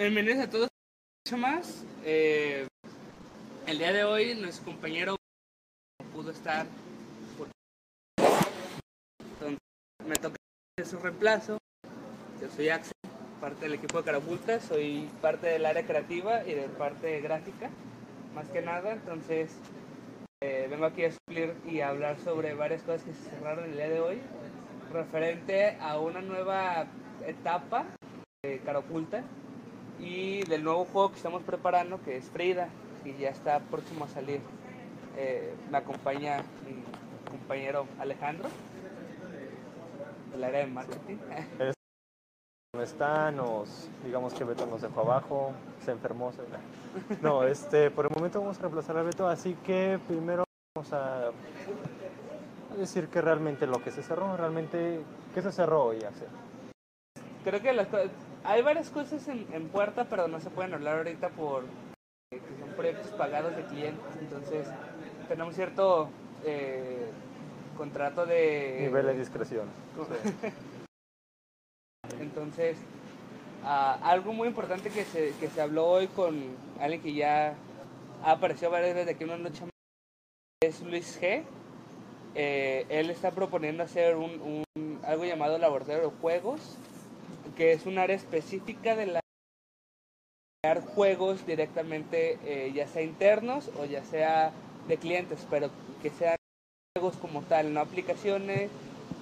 Bienvenidos a todos. Mucho más. Eh, el día de hoy nuestro compañero no pudo estar. Por... Entonces, me toca su reemplazo. Yo soy Axel, parte del equipo de Carapulta. Soy parte del área creativa y de parte gráfica, más que nada. Entonces, eh, vengo aquí a suplir y a hablar sobre varias cosas que se cerraron el día de hoy, referente a una nueva etapa de Caraculta y del nuevo juego que estamos preparando, que es Frida, y ya está próximo a salir. Eh, me acompaña mi compañero Alejandro, del área de marketing. No está, nos, digamos que Beto nos dejó abajo, se enfermó. Se... No, este, por el momento vamos a reemplazar a Beto, así que primero vamos a, decir que realmente lo que se cerró, realmente, ¿qué se cerró hoy? Hace? Creo que las hay varias cosas en, en puerta, pero no se pueden hablar ahorita por eh, que son proyectos pagados de clientes, entonces tenemos cierto eh, contrato de... Nivel de discreción. Entonces, ah, algo muy importante que se, que se habló hoy con alguien que ya ha aparecido varias veces aquí en una noche es Luis G. Eh, él está proponiendo hacer un, un- algo llamado laboratorio de juegos, que es un área específica de la crear juegos directamente, eh, ya sea internos o ya sea de clientes, pero que sean juegos como tal, no aplicaciones,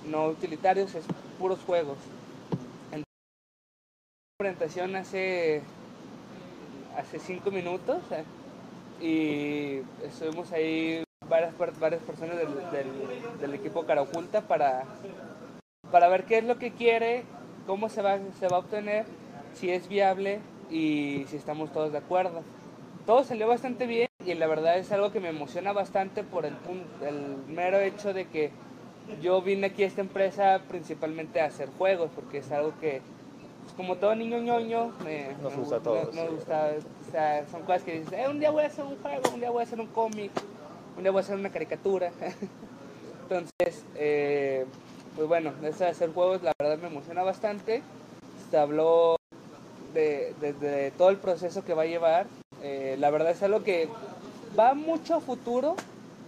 no utilitarios, es puros juegos. Presentación hace hace cinco minutos eh, y estuvimos ahí varias varias personas del, del, del equipo cara oculta para para ver qué es lo que quiere cómo se va se va a obtener si es viable y si estamos todos de acuerdo todo salió bastante bien y la verdad es algo que me emociona bastante por el el mero hecho de que yo vine aquí a esta empresa principalmente a hacer juegos porque es algo que pues, como todo niño ñoño, me, Nos me gusta a todos, me- me sí. gusta, o sea, son cosas que dices, "Eh, un día voy a hacer un juego, un día voy a hacer un cómic, un día voy a hacer una caricatura. Entonces, eh, pues bueno, eso de hacer juegos la verdad me emociona bastante. Se habló de, de- todo el proceso que va a llevar. Eh, la verdad es algo que va mucho a futuro,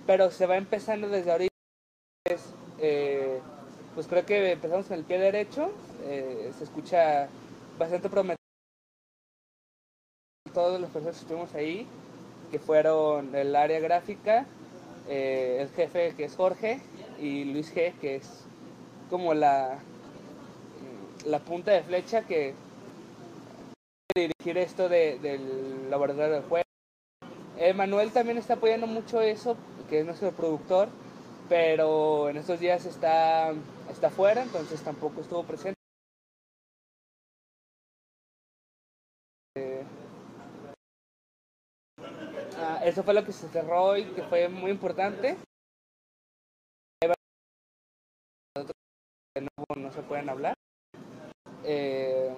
pero se va empezando desde ahorita. Eh, pues creo que empezamos con el pie derecho. eh, se escucha bastante prometedor. Todos los personas que estuvimos ahí, que fueron el área gráfica, el jefe que es Jorge y Luis G, que es como la, la punta de flecha que dirigir esto de- del laboratorio de juego. Eh, Manuel también está apoyando mucho eso, que es nuestro productor, pero en estos días está, está fuera, entonces tampoco estuvo presente. Eh, ah, eso fue lo que se cerró hoy, que fue muy importante. Que no, se pueden hablar. Eh,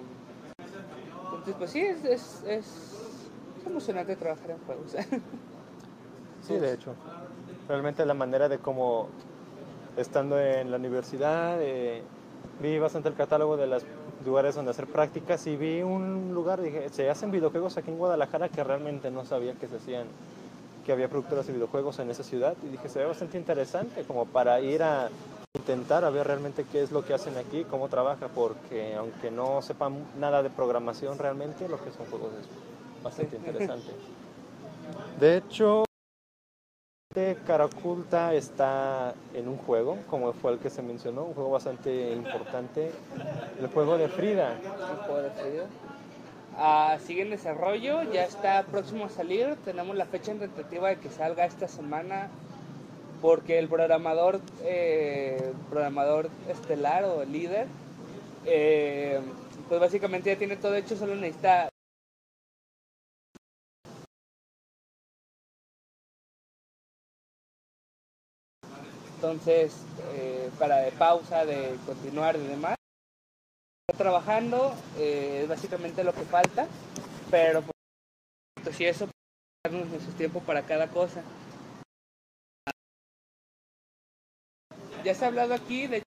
entonces, pues sí, es, es, es- es emocionante trabajar en juegos. Sí, de hecho. Realmente la manera de cómo, estando en la universidad, eh, vi bastante el catálogo de los lugares donde hacer prácticas y vi un lugar, dije, se hacen videojuegos aquí en Guadalajara que realmente no sabía que se hacían, que había productoras de videojuegos en esa ciudad y dije, se ve bastante interesante como para ir a intentar a ver realmente qué es lo que hacen aquí, cómo trabaja, porque aunque no sepan nada de programación realmente, lo que son juegos es bastante interesante. De hecho, Caraculta está en un juego, como fue el que se mencionó, un juego bastante importante, el juego de Frida. un juego de Frida. Ah, sigue en desarrollo, ya está próximo a salir. Tenemos la fecha tentativa de que salga esta semana porque el programador, eh, programador estelar o líder, eh, pues básicamente ya tiene todo hecho, solo necesita entonces eh, para de pausa, de continuar y demás. Trabajando, eh, es básicamente lo que falta, pero pues, si eso, darnos nuestro tiempo para cada cosa. Ya se ha hablado aquí, de la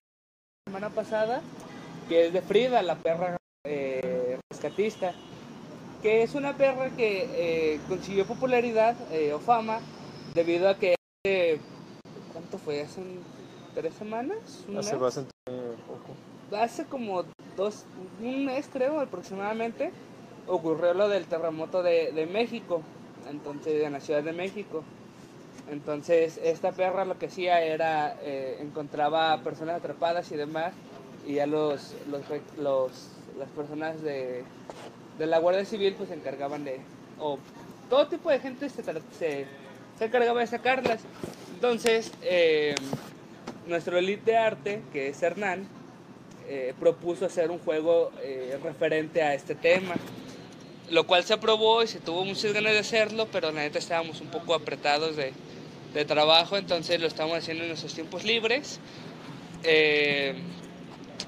semana pasada, que es de Frida, la perra eh, rescatista. que es una perra que eh, consiguió popularidad eh, o fama debido a que hace, ¿cuánto fue? ¿Hace un- tres semanas? ¿Un Hace mes? bastante poco. hace como dos, un mes creo aproximadamente, ocurrió lo del terremoto de, de México, entonces en la Ciudad de México. Entonces esta perra lo que hacía era eh, encontraba personas atrapadas y demás y ya los, los, los- las personas de, de la Guardia Civil pues se encargaban de, o todo tipo de gente se, se, se encargaba de sacarlas. Entonces eh, nuestro elite de arte, que es Hernán, eh, propuso hacer un juego eh, referente a este tema. Lo cual se aprobó y se tuvo muchas ganas de hacerlo, pero la neta estábamos un poco apretados de, de trabajo, entonces lo estamos haciendo en nuestros tiempos libres. Eh,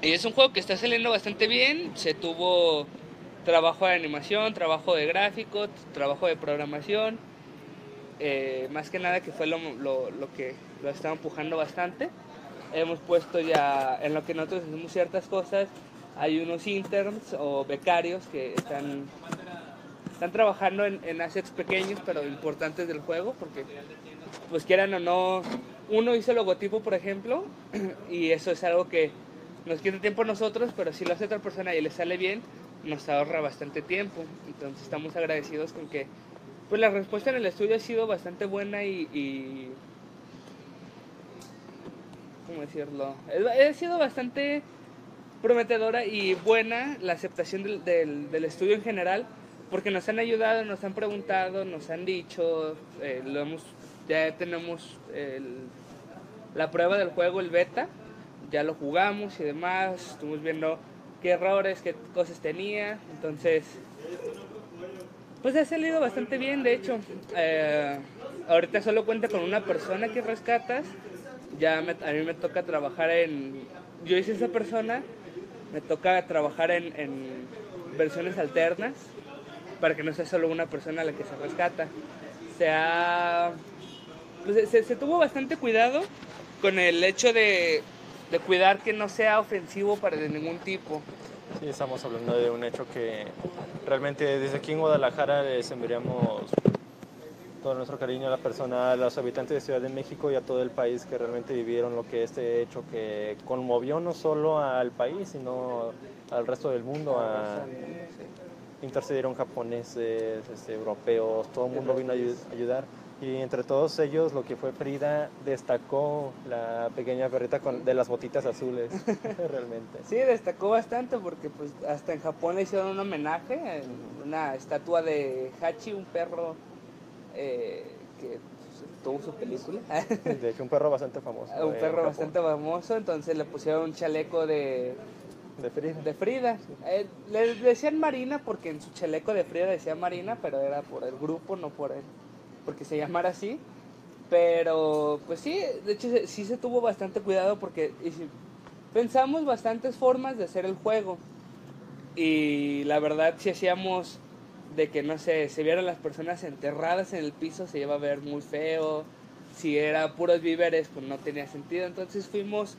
y es un juego que está saliendo bastante bien, se tuvo trabajo de animación, trabajo de gráfico, trabajo de programación, eh, más que nada que fue lo, lo- lo que lo estaba empujando bastante. Hemos puesto ya, en lo que nosotros hacemos ciertas cosas, hay unos interns o becarios que están, están trabajando en, en assets pequeños pero importantes del juego, porque pues quieran o no, uno hizo el logotipo, por ejemplo, y eso es algo que nos quita tiempo a nosotros, pero si lo hace otra persona y le sale bien, nos ahorra bastante tiempo. Entonces estamos agradecidos con que pues la respuesta en el estudio ha sido bastante buena y, y ¿cómo decirlo? Ha sido bastante prometedora y buena la aceptación del, del, estudio en general, porque nos han ayudado, nos han preguntado, nos han dicho, eh, lo hemos, ya tenemos el- la prueba del juego, el beta, ya lo jugamos y demás, estuvimos viendo qué errores, qué cosas tenía, entonces pues ha salido bastante bien, de hecho. Eh, ahorita solo cuenta con una persona que rescatas. Ya me- a mí me toca trabajar en... Yo hice esa persona, me toca trabajar en, en versiones alternas para que no sea solo una persona la que se rescata. Se ha... pues, se, se tuvo bastante cuidado con el hecho de, de cuidar que no sea ofensivo para de ningún tipo. Sí, estamos hablando de un hecho que realmente desde aquí en Guadalajara les enviamos todo nuestro cariño a la persona, a los habitantes de Ciudad de México y a todo el país que realmente vivieron lo que este hecho que conmovió no solo al país, sino al resto del mundo. A, intercedieron japoneses, este, europeos, todo el mundo vino a ayu- ayudar. Y entre todos ellos, lo que fue Frida destacó la pequeña perrita con, de las botitas azules, realmente. Sí, destacó bastante porque pues hasta en Japón le hicieron un homenaje, en una estatua de Hachi, un perro eh, que pues, tuvo su película, De hecho, un perro bastante famoso. un en perro bastante famoso, entonces le pusieron un chaleco de, De Frida. de Frida. Eh, le decían Marina porque en su chaleco de Frida decía Marina, pero era por el grupo, no por él, porque se llamara así. Pero pues sí, de hecho sí se tuvo bastante cuidado porque si- pensamos bastantes formas de hacer el juego. Y la verdad si hacíamos de que no sé, se vieran las personas enterradas en el piso se iba a ver muy feo. Si era puros víveres pues no tenía sentido. Entonces fuimos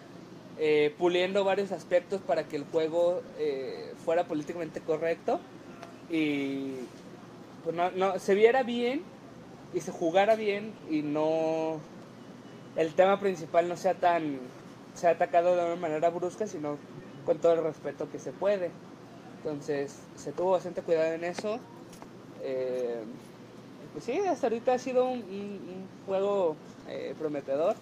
eh, puliendo varios aspectos para que el juego eh, fuera políticamente correcto y pues no, no, se viera bien y se jugara bien y no el tema principal no sea tan sea atacado de una manera brusca sino con todo el respeto que se puede. Entonces se tuvo bastante cuidado en eso. Eh, pues sí hasta ahorita ha sido un, un- un juego eh, prometedor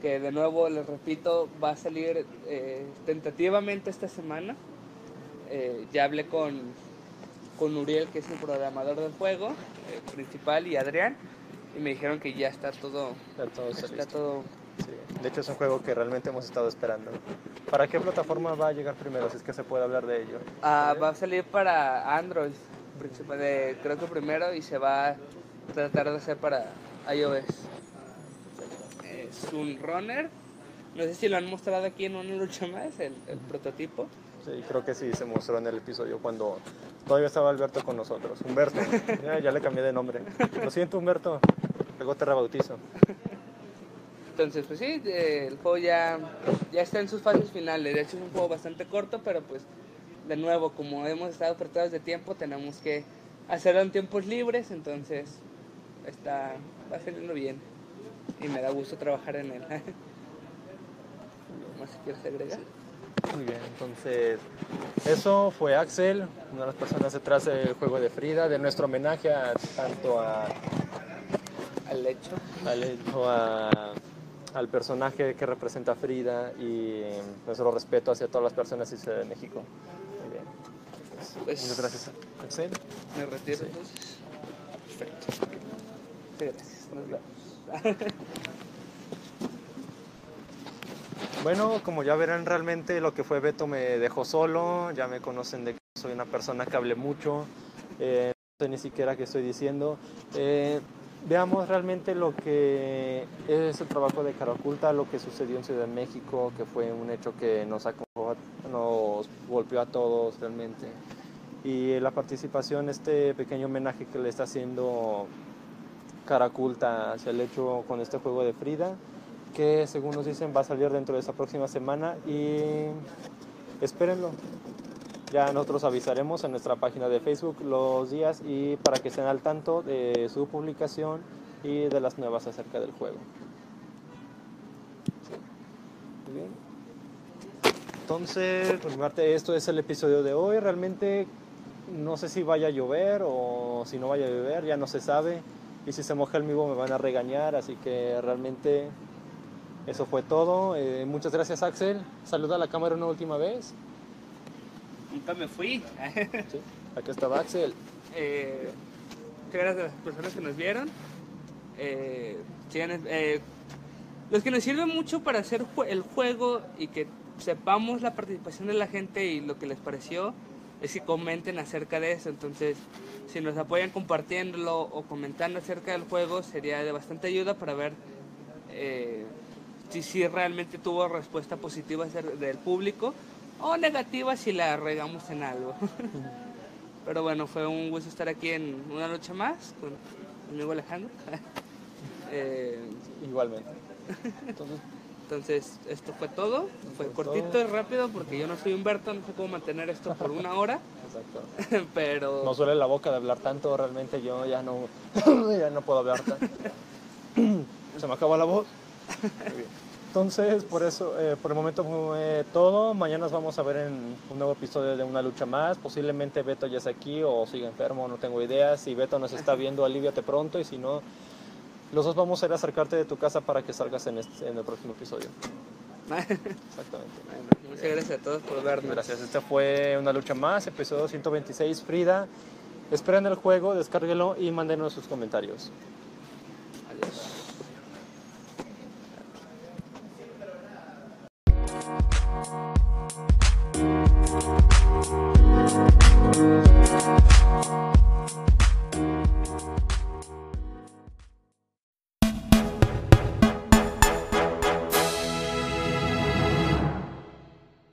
que de nuevo les repito va a salir eh, tentativamente esta semana. Eh, ya hablé con con Uriel que es el programador del juego eh, principal y Adrián y me dijeron que ya está todo Ya todo está listo. todo Sí. De hecho, es un juego que realmente hemos estado esperando. ¿Para qué plataforma va a llegar primero? Si es que se puede hablar de ello. Ah, va a salir para Android, de- creo que primero, y se va a tratar de hacer para iOS. Es un runner, no sé si lo han mostrado aquí en una lucha más, el, el prototipo. Sí, creo que sí se mostró en el episodio cuando todavía estaba Alberto con nosotros. Humberto, ya, ya le cambié de nombre. Lo siento, Humberto. Luego te rebautizo. Entonces, pues sí, el juego ya, ya está en sus fases finales. De hecho, es un juego bastante corto, pero pues, de nuevo, como hemos estado apretados de tiempo, tenemos que hacerlo en tiempos libres, entonces está, va saliendo bien y me da gusto trabajar en él. ¿Más quieres agregar? Muy bien, entonces eso fue Axel, una de las personas detrás del juego de Frida, de nuestro homenaje a, tanto a, Al hecho. al, hecho a- al personaje que representa a Frida y nuestro respeto hacia todas las personas de México. Muy bien. Pues, Muchas gracias, Axel. Me retiro Sí. entonces. Perfecto. Sí, gracias. Nos vemos. Bueno, como ya verán, realmente lo que fue Beto me dejó solo. Ya me conocen de que soy una persona que hable mucho. eh, no sé ni siquiera qué estoy diciendo. Eh, veamos realmente lo que es el trabajo de Cara Oculta, lo que sucedió en Ciudad de México, que fue un hecho que nos, acomodó- nos golpeó a todos realmente. Y la participación, este pequeño homenaje que le está haciendo Cara Oculta hacia el hecho con este juego de Frida que según nos dicen va a salir dentro de esta próxima semana y espérenlo. Ya nosotros avisaremos en nuestra página de Facebook los días y para que estén al tanto de su publicación y de las nuevas acerca del juego. Sí. Muy bien. Entonces, esto es el episodio de hoy. Realmente no sé si vaya a llover o si no vaya a llover, ya no se sabe. Y si se moja el vivo me van a regañar, así que realmente eso fue todo. Eh, muchas gracias Axel. Saluda a la cámara una última vez. Nunca me fui. Sí, aquí estaba Axel. eh, muchas gracias a las personas que nos vieron. Eh, los que nos sirven mucho para hacer el juego y que sepamos la participación de la gente y lo que les pareció es que comenten acerca de eso. Entonces, si nos apoyan compartiéndolo o comentando acerca del juego, sería de bastante ayuda para ver eh, si, si realmente tuvo respuesta positiva del público o negativa si la regamos en algo. Pero bueno, fue un gusto estar aquí en una lucha más con mi amigo Alejandro. Eh, Igualmente. Entonces, entonces, esto fue todo. Fue Fue cortito todo. y rápido porque yo no soy Humberto, no sé cómo mantener esto por una hora. exacto. Pero No suele la boca de hablar tanto, realmente yo ya no, ya no puedo hablar tanto. Se me acabó la voz. Entonces, por eso, eh, por el momento fue todo. Mañana nos vamos a ver en un nuevo episodio de Una Lucha Más. Posiblemente Beto ya esté aquí o sigue enfermo, no tengo idea. Si Beto nos está viendo, aliviate pronto y si no, los dos vamos a ir a acercarte de tu casa para que salgas en, este- en el próximo episodio. Exactamente. Bueno, muchas gracias a todos por vernos. Gracias, esta fue Una Lucha Más, episodio 126. Frida, esperen el juego, descárguelo y mándenos sus comentarios.